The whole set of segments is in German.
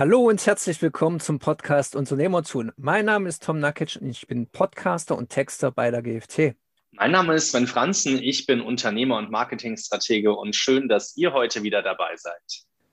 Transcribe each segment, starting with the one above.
Hallo und herzlich willkommen zum Podcast Unternehmertun. Mein Name ist Tom Nakic und ich bin Podcaster und Texter bei der GFT. Mein Name ist Sven Franzen, ich bin Unternehmer und Marketingstratege und schön, dass ihr heute wieder dabei seid.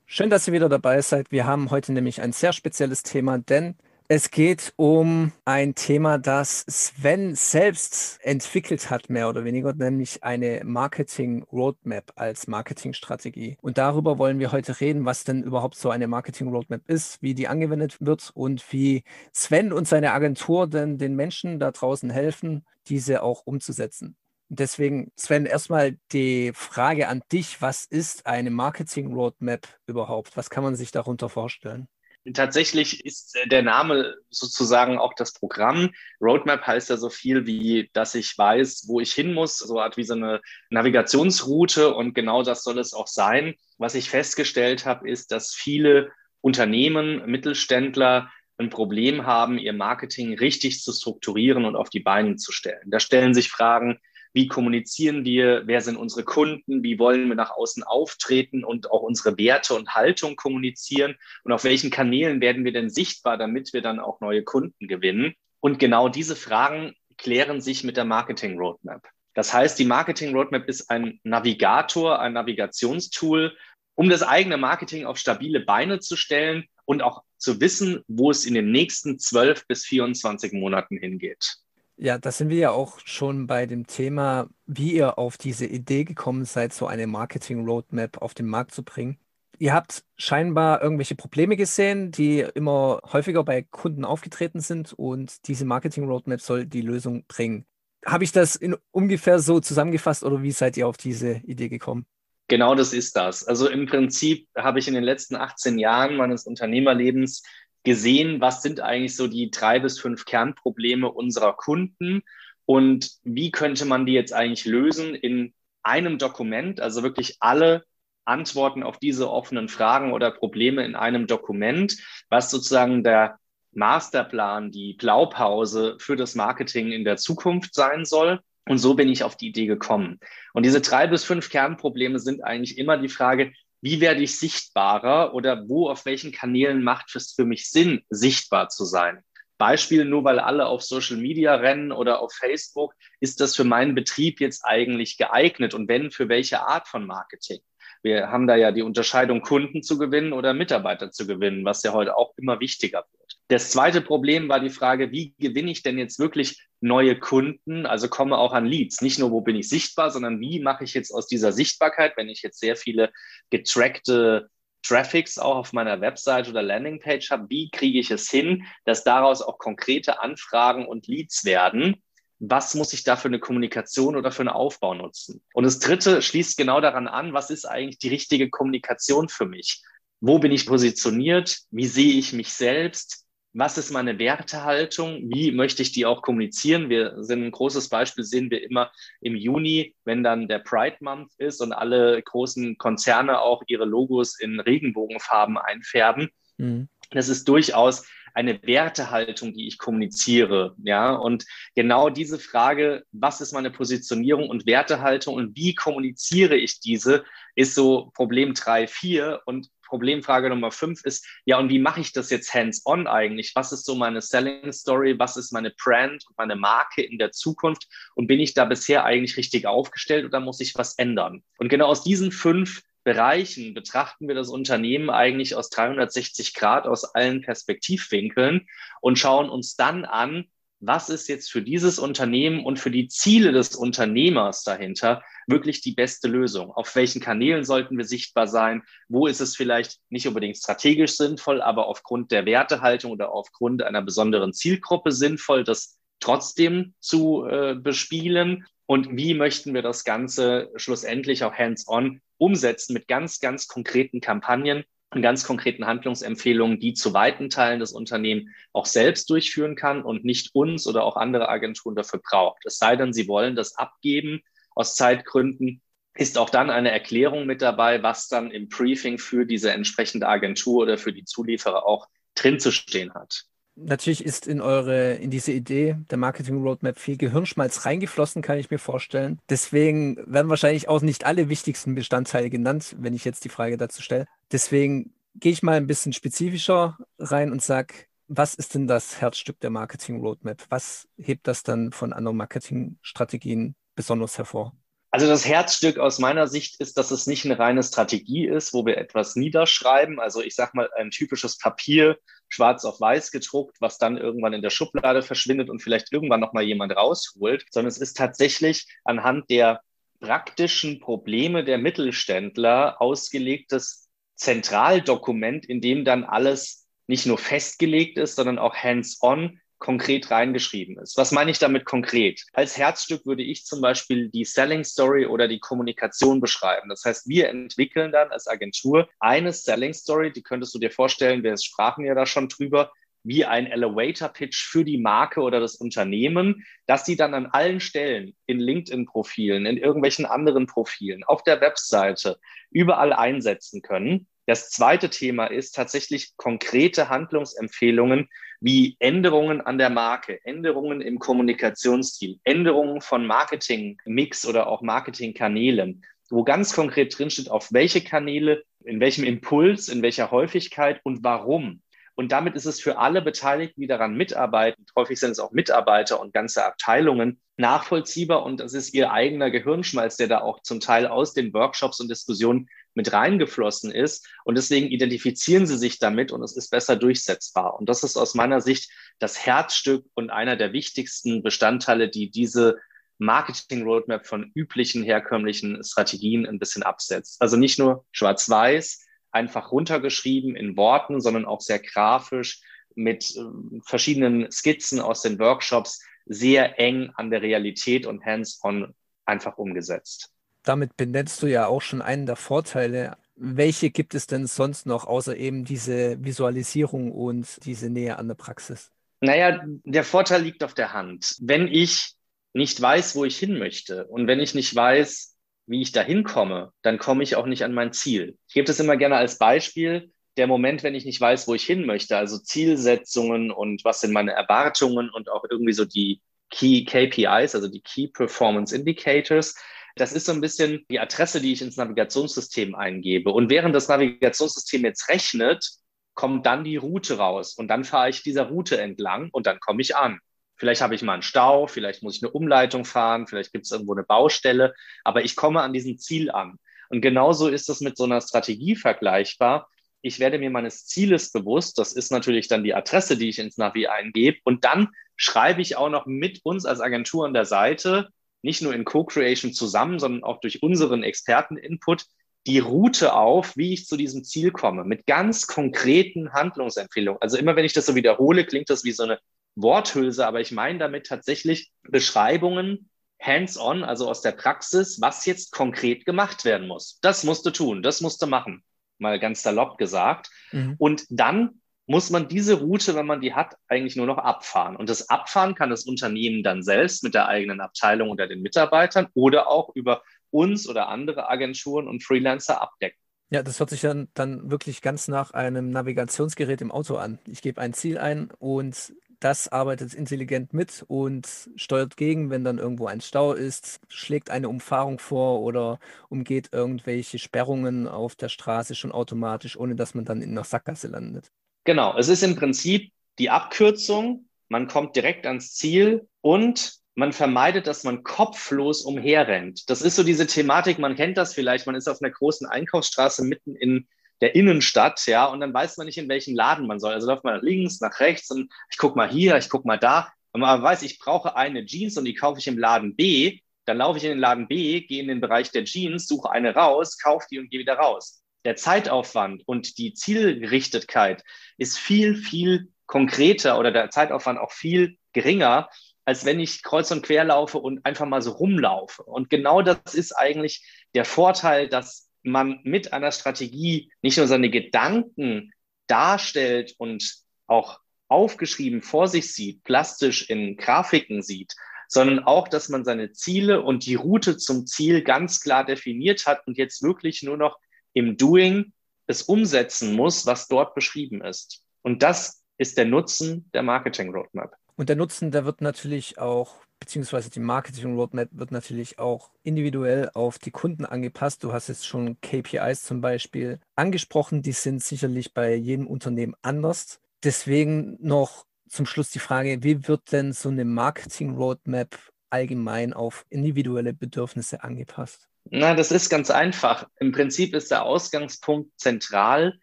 Schön, dass ihr wieder dabei seid. Wir haben heute nämlich ein sehr spezielles Thema, denn es geht um ein Thema, das Sven selbst entwickelt hat, mehr oder weniger, nämlich eine Marketing Roadmap als Marketingstrategie. Und darüber wollen wir heute reden, was denn überhaupt so eine Marketing Roadmap ist, wie die angewendet wird und wie Sven und seine Agentur denn den Menschen da draußen helfen, diese auch umzusetzen. Deswegen, Sven, erstmal die Frage an dich, was ist eine Marketing Roadmap überhaupt? Was kann man sich darunter vorstellen? Tatsächlich ist äh, der Name sozusagen auch das Programm. Roadmap heißt ja so viel wie, dass ich weiß, wo ich hin muss, so eine Art wie so eine Navigationsroute und genau das soll es auch sein. Was ich festgestellt habe, ist, dass viele Unternehmen, Mittelständler ein Problem haben, ihr Marketing richtig zu strukturieren und auf die Beine zu stellen. Da stellen sich Fragen, wie kommunizieren wir, wer sind unsere Kunden, wie wollen wir nach außen auftreten und auch unsere Werte und Haltung kommunizieren und auf welchen Kanälen werden wir denn sichtbar, damit wir dann auch neue Kunden gewinnen. Und genau diese Fragen klären sich mit der Marketing Roadmap. Das heißt, die Marketing Roadmap ist ein Navigator, ein Navigationstool, um das eigene Marketing auf stabile Beine zu stellen und auch zu wissen, wo es in den nächsten 12 bis 24 Monaten hingeht. Ja, da sind wir ja auch schon bei dem Thema, wie ihr auf diese Idee gekommen seid, so eine Marketing-Roadmap auf den Markt zu bringen. Ihr habt scheinbar irgendwelche Probleme gesehen, die immer häufiger bei Kunden aufgetreten sind und diese Marketing-Roadmap soll die Lösung bringen. Habe ich das in ungefähr so zusammengefasst oder wie seid ihr auf diese Idee gekommen? Genau das ist das. Also im Prinzip habe ich in den letzten 18 Jahren meines Unternehmerlebens gesehen, was sind eigentlich so die drei bis fünf Kernprobleme unserer Kunden und wie könnte man die jetzt eigentlich lösen in einem Dokument, also wirklich alle Antworten auf diese offenen Fragen oder Probleme in einem Dokument, was sozusagen der Masterplan, die Blaupause für das Marketing in der Zukunft sein soll. Und so bin ich auf die Idee gekommen. Und diese drei bis fünf Kernprobleme sind eigentlich immer die Frage, wie werde ich sichtbarer oder wo, auf welchen Kanälen macht es für mich Sinn, sichtbar zu sein? Beispiel, nur weil alle auf Social Media rennen oder auf Facebook, ist das für meinen Betrieb jetzt eigentlich geeignet und wenn, für welche Art von Marketing? Wir haben da ja die Unterscheidung, Kunden zu gewinnen oder Mitarbeiter zu gewinnen, was ja heute auch immer wichtiger wird. Das zweite Problem war die Frage, wie gewinne ich denn jetzt wirklich neue Kunden, also komme auch an Leads. Nicht nur, wo bin ich sichtbar, sondern wie mache ich jetzt aus dieser Sichtbarkeit, wenn ich jetzt sehr viele getrackte Traffics auch auf meiner Website oder Landingpage habe, wie kriege ich es hin, dass daraus auch konkrete Anfragen und Leads werden? Was muss ich da für eine Kommunikation oder für einen Aufbau nutzen? Und das dritte schließt genau daran an, was ist eigentlich die richtige Kommunikation für mich? Wo bin ich positioniert? Wie sehe ich mich selbst? Was ist meine Wertehaltung, wie möchte ich die auch kommunizieren. Wir sind ein großes Beispiel, sehen wir immer im Juni, wenn dann der Pride Month ist und alle großen Konzerne auch ihre Logos in Regenbogenfarben einfärben. Mhm. Das ist durchaus eine Wertehaltung, die ich kommuniziere. Ja, und genau diese Frage, was ist meine Positionierung und Wertehaltung und wie kommuniziere ich diese, ist so Problem 3, 4. Und Problemfrage Nummer fünf ist, ja, und wie mache ich das jetzt hands-on eigentlich? Was ist so meine Selling Story? Was ist meine Brand und meine Marke in der Zukunft? Und bin ich da bisher eigentlich richtig aufgestellt oder muss ich was ändern? Und genau aus diesen fünf Bereichen betrachten wir das Unternehmen eigentlich aus 360 Grad, aus allen Perspektivwinkeln und schauen uns dann an, was ist jetzt für dieses Unternehmen und für die Ziele des Unternehmers dahinter wirklich die beste Lösung? Auf welchen Kanälen sollten wir sichtbar sein? Wo ist es vielleicht nicht unbedingt strategisch sinnvoll, aber aufgrund der Wertehaltung oder aufgrund einer besonderen Zielgruppe sinnvoll, das trotzdem zu äh, bespielen? Und wie möchten wir das Ganze schlussendlich auch hands-on umsetzen mit ganz, ganz konkreten Kampagnen, und ganz konkreten Handlungsempfehlungen, die zu weiten Teilen des Unternehmens auch selbst durchführen kann und nicht uns oder auch andere Agenturen dafür braucht. Es sei denn, sie wollen das abgeben aus Zeitgründen, ist auch dann eine Erklärung mit dabei, was dann im Briefing für diese entsprechende Agentur oder für die Zulieferer auch drin zu stehen hat. Natürlich ist in eure, in diese Idee der Marketing Roadmap viel Gehirnschmalz reingeflossen, kann ich mir vorstellen. Deswegen werden wahrscheinlich auch nicht alle wichtigsten Bestandteile genannt, wenn ich jetzt die Frage dazu stelle. Deswegen gehe ich mal ein bisschen spezifischer rein und sage, was ist denn das Herzstück der Marketing Roadmap? Was hebt das dann von anderen Marketingstrategien besonders hervor? Also das Herzstück aus meiner Sicht ist, dass es nicht eine reine Strategie ist, wo wir etwas niederschreiben. Also ich sage mal ein typisches Papier, schwarz auf weiß gedruckt, was dann irgendwann in der Schublade verschwindet und vielleicht irgendwann noch mal jemand rausholt, sondern es ist tatsächlich anhand der praktischen Probleme der Mittelständler ausgelegtes Zentraldokument, in dem dann alles nicht nur festgelegt ist, sondern auch hands-on konkret reingeschrieben ist. Was meine ich damit konkret? Als Herzstück würde ich zum Beispiel die Selling Story oder die Kommunikation beschreiben. Das heißt, wir entwickeln dann als Agentur eine Selling Story, die könntest du dir vorstellen, wir sprachen ja da schon drüber, wie ein Elevator-Pitch für die Marke oder das Unternehmen, dass sie dann an allen Stellen in LinkedIn-Profilen, in irgendwelchen anderen Profilen, auf der Webseite überall einsetzen können. Das zweite Thema ist tatsächlich konkrete Handlungsempfehlungen wie Änderungen an der Marke, Änderungen im Kommunikationsstil, Änderungen von Marketingmix oder auch Marketingkanälen, wo ganz konkret drinsteht, auf welche Kanäle, in welchem Impuls, in welcher Häufigkeit und warum. Und damit ist es für alle Beteiligten, die daran mitarbeiten, häufig sind es auch Mitarbeiter und ganze Abteilungen, nachvollziehbar und das ist ihr eigener Gehirnschmalz, der da auch zum Teil aus den Workshops und Diskussionen mit reingeflossen ist. Und deswegen identifizieren sie sich damit und es ist besser durchsetzbar. Und das ist aus meiner Sicht das Herzstück und einer der wichtigsten Bestandteile, die diese Marketing Roadmap von üblichen herkömmlichen Strategien ein bisschen absetzt. Also nicht nur schwarz-weiß, einfach runtergeschrieben in Worten, sondern auch sehr grafisch mit äh, verschiedenen Skizzen aus den Workshops sehr eng an der Realität und hands-on einfach umgesetzt. Damit benennst du ja auch schon einen der Vorteile. Welche gibt es denn sonst noch, außer eben diese Visualisierung und diese Nähe an der Praxis? Naja, der Vorteil liegt auf der Hand. Wenn ich nicht weiß, wo ich hin möchte und wenn ich nicht weiß, wie ich da hinkomme, dann komme ich auch nicht an mein Ziel. Ich gebe das immer gerne als Beispiel. Der Moment, wenn ich nicht weiß, wo ich hin möchte, also Zielsetzungen und was sind meine Erwartungen und auch irgendwie so die Key KPIs, also die Key Performance Indicators, das ist so ein bisschen die Adresse, die ich ins Navigationssystem eingebe. Und während das Navigationssystem jetzt rechnet, kommt dann die Route raus. Und dann fahre ich dieser Route entlang und dann komme ich an. Vielleicht habe ich mal einen Stau, vielleicht muss ich eine Umleitung fahren, vielleicht gibt es irgendwo eine Baustelle, aber ich komme an diesem Ziel an. Und genauso ist es mit so einer Strategie vergleichbar. Ich werde mir meines Zieles bewusst. Das ist natürlich dann die Adresse, die ich ins Navi eingebe. Und dann schreibe ich auch noch mit uns als Agentur an der Seite, nicht nur in Co-Creation zusammen, sondern auch durch unseren Experten-Input, die Route auf, wie ich zu diesem Ziel komme, mit ganz konkreten Handlungsempfehlungen. Also immer wenn ich das so wiederhole, klingt das wie so eine Worthülse, aber ich meine damit tatsächlich Beschreibungen hands-on, also aus der Praxis, was jetzt konkret gemacht werden muss. Das musst du tun, das musst du machen, mal ganz salopp gesagt. Mhm. Und dann muss man diese Route, wenn man die hat, eigentlich nur noch abfahren. Und das Abfahren kann das Unternehmen dann selbst mit der eigenen Abteilung oder den Mitarbeitern oder auch über uns oder andere Agenturen und Freelancer abdecken. Ja, das hört sich dann, dann wirklich ganz nach einem Navigationsgerät im Auto an. Ich gebe ein Ziel ein und das arbeitet intelligent mit und steuert gegen, wenn dann irgendwo ein Stau ist, schlägt eine Umfahrung vor oder umgeht irgendwelche Sperrungen auf der Straße schon automatisch, ohne dass man dann in einer Sackgasse landet. Genau, es ist im Prinzip die Abkürzung, man kommt direkt ans Ziel und man vermeidet, dass man kopflos umherrennt. Das ist so diese Thematik, man kennt das vielleicht, man ist auf einer großen Einkaufsstraße mitten in der Innenstadt, ja, und dann weiß man nicht, in welchen Laden man soll. Also läuft man nach links, nach rechts und ich gucke mal hier, ich gucke mal da. Und man weiß, ich brauche eine Jeans und die kaufe ich im Laden B. Dann laufe ich in den Laden B, gehe in den Bereich der Jeans, suche eine raus, kaufe die und gehe wieder raus. Der Zeitaufwand und die Zielgerichtetkeit ist viel, viel konkreter oder der Zeitaufwand auch viel geringer, als wenn ich kreuz und quer laufe und einfach mal so rumlaufe. Und genau das ist eigentlich der Vorteil, dass man mit einer Strategie nicht nur seine Gedanken darstellt und auch aufgeschrieben vor sich sieht, plastisch in Grafiken sieht, sondern auch, dass man seine Ziele und die Route zum Ziel ganz klar definiert hat und jetzt wirklich nur noch im Doing es umsetzen muss, was dort beschrieben ist. Und das ist der Nutzen der Marketing Roadmap. Und der Nutzen, der wird natürlich auch beziehungsweise die Marketing Roadmap wird natürlich auch individuell auf die Kunden angepasst. Du hast jetzt schon KPIs zum Beispiel angesprochen, die sind sicherlich bei jedem Unternehmen anders. Deswegen noch zum Schluss die Frage, wie wird denn so eine Marketing Roadmap allgemein auf individuelle Bedürfnisse angepasst? Na, das ist ganz einfach. Im Prinzip ist der Ausgangspunkt zentral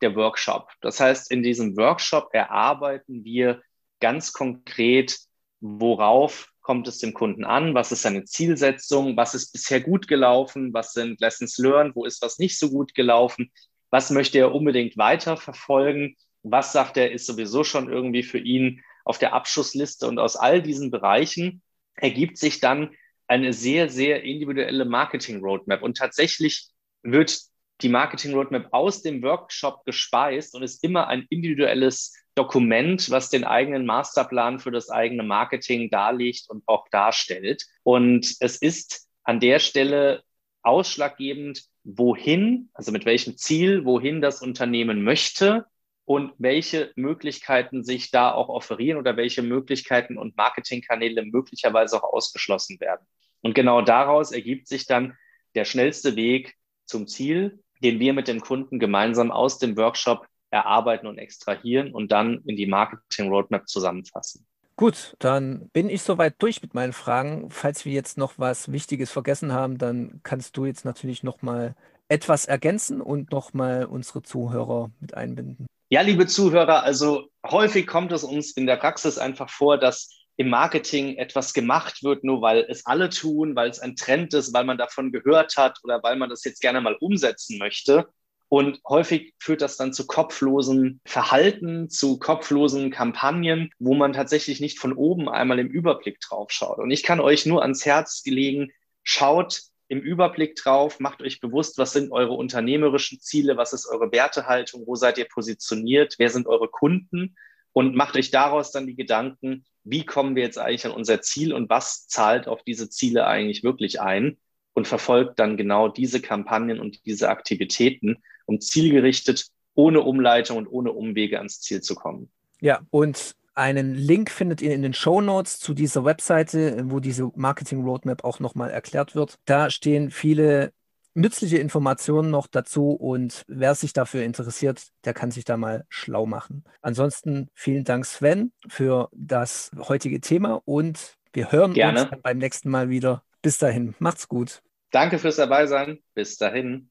der Workshop. Das heißt, in diesem Workshop erarbeiten wir ganz konkret, worauf kommt es dem Kunden an, was ist seine Zielsetzung, was ist bisher gut gelaufen, was sind Lessons learned, wo ist was nicht so gut gelaufen, was möchte er unbedingt weiter verfolgen, was sagt er, ist sowieso schon irgendwie für ihn auf der Abschussliste? Und aus all diesen Bereichen ergibt sich dann eine sehr, sehr individuelle Marketing-Roadmap. Und tatsächlich wird die Marketing-Roadmap aus dem Workshop gespeist und ist immer ein individuelles Dokument, was den eigenen Masterplan für das eigene Marketing darlegt und auch darstellt. Und es ist an der Stelle ausschlaggebend, wohin, also mit welchem Ziel, wohin das Unternehmen möchte und welche Möglichkeiten sich da auch offerieren oder welche Möglichkeiten und Marketingkanäle möglicherweise auch ausgeschlossen werden. Und genau daraus ergibt sich dann der schnellste Weg zum Ziel, den wir mit den Kunden gemeinsam aus dem Workshop erarbeiten und extrahieren und dann in die Marketing Roadmap zusammenfassen. Gut, dann bin ich soweit durch mit meinen Fragen. Falls wir jetzt noch was Wichtiges vergessen haben, dann kannst du jetzt natürlich noch mal etwas ergänzen und noch mal unsere Zuhörer mit einbinden. Ja, liebe Zuhörer, also häufig kommt es uns in der Praxis einfach vor, dass im Marketing etwas gemacht wird, nur weil es alle tun, weil es ein Trend ist, weil man davon gehört hat oder weil man das jetzt gerne mal umsetzen möchte. Und häufig führt das dann zu kopflosen Verhalten, zu kopflosen Kampagnen, wo man tatsächlich nicht von oben einmal im Überblick drauf schaut. Und ich kann euch nur ans Herz gelegen, schaut im Überblick drauf, macht euch bewusst, was sind eure unternehmerischen Ziele, was ist eure Wertehaltung, wo seid ihr positioniert, wer sind eure Kunden und macht euch daraus dann die Gedanken, wie kommen wir jetzt eigentlich an unser Ziel und was zahlt auf diese Ziele eigentlich wirklich ein und verfolgt dann genau diese Kampagnen und diese Aktivitäten, um zielgerichtet, ohne Umleitung und ohne Umwege ans Ziel zu kommen. Ja, und einen Link findet ihr in den Show Notes zu dieser Webseite, wo diese Marketing Roadmap auch nochmal erklärt wird. Da stehen viele nützliche Informationen noch dazu und wer sich dafür interessiert, der kann sich da mal schlau machen. Ansonsten vielen Dank, Sven, für das heutige Thema und wir hören Gerne. uns beim nächsten Mal wieder. Bis dahin, macht's gut. Danke fürs Dabeisein. Bis dahin.